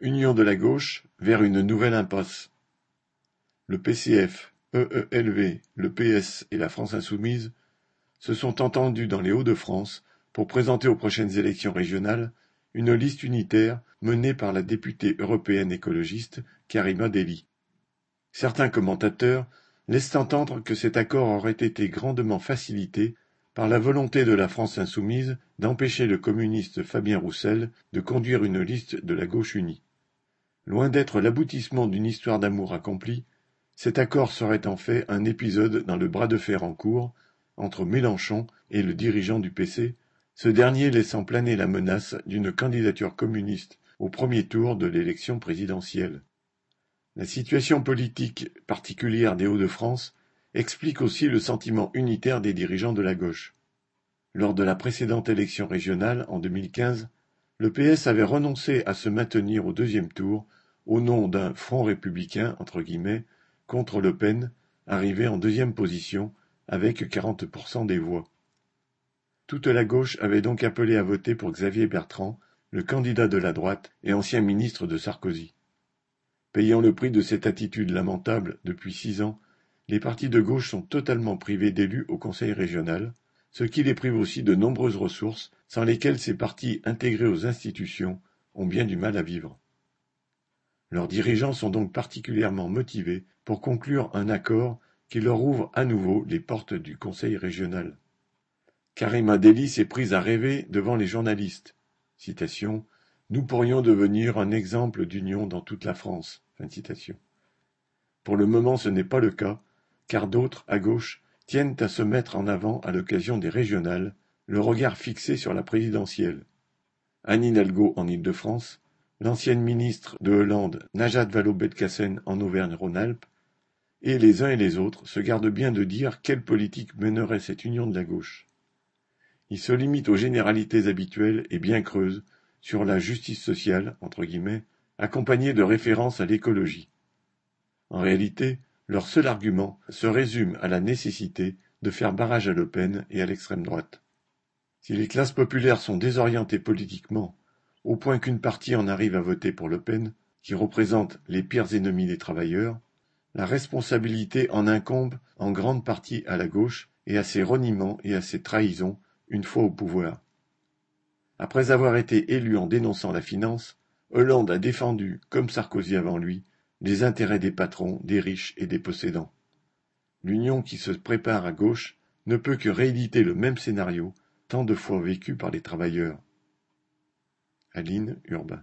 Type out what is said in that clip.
Union de la gauche vers une nouvelle impasse. Le PCF, EELV, le PS et la France insoumise se sont entendus dans les Hauts-de-France pour présenter aux prochaines élections régionales une liste unitaire menée par la députée européenne écologiste Karima Delli. Certains commentateurs laissent entendre que cet accord aurait été grandement facilité par la volonté de la France insoumise d'empêcher le communiste Fabien Roussel de conduire une liste de la gauche unie. Loin d'être l'aboutissement d'une histoire d'amour accomplie, cet accord serait en fait un épisode dans le bras de fer en cours entre Mélenchon et le dirigeant du PC, ce dernier laissant planer la menace d'une candidature communiste au premier tour de l'élection présidentielle. La situation politique particulière des Hauts-de-France explique aussi le sentiment unitaire des dirigeants de la gauche. Lors de la précédente élection régionale, en 2015, le PS avait renoncé à se maintenir au deuxième tour au nom d'un front républicain contre Le Pen, arrivé en deuxième position avec 40% des voix. Toute la gauche avait donc appelé à voter pour Xavier Bertrand, le candidat de la droite et ancien ministre de Sarkozy. Payant le prix de cette attitude lamentable depuis six ans, les partis de gauche sont totalement privés d'élus au Conseil régional, ce qui les prive aussi de nombreuses ressources sans lesquelles ces partis intégrés aux institutions ont bien du mal à vivre. Leurs dirigeants sont donc particulièrement motivés pour conclure un accord qui leur ouvre à nouveau les portes du Conseil régional. Karima Deli s'est prise à rêver devant les journalistes. Nous pourrions devenir un exemple d'union dans toute la France. Pour le moment, ce n'est pas le cas, car d'autres, à gauche, tiennent à se mettre en avant à l'occasion des régionales, le regard fixé sur la présidentielle. Anne Hidalgo en Île-de-France, l'ancienne ministre de Hollande Najat Vallaud-Belkacem en Auvergne-Rhône-Alpes, et les uns et les autres se gardent bien de dire quelle politique mènerait cette union de la gauche. Ils se limitent aux généralités habituelles et bien creuses sur la justice sociale, entre guillemets, accompagnées de références à l'écologie. En réalité, leur seul argument se résume à la nécessité de faire barrage à Le Pen et à l'extrême droite. Si les classes populaires sont désorientées politiquement au point qu'une partie en arrive à voter pour Le Pen, qui représente les pires ennemis des travailleurs, la responsabilité en incombe en grande partie à la gauche et à ses reniements et à ses trahisons une fois au pouvoir. Après avoir été élu en dénonçant la finance, Hollande a défendu, comme Sarkozy avant lui, les intérêts des patrons, des riches et des possédants. L'union qui se prépare à gauche ne peut que rééditer le même scénario tant de fois vécu par les travailleurs. Aline Urbain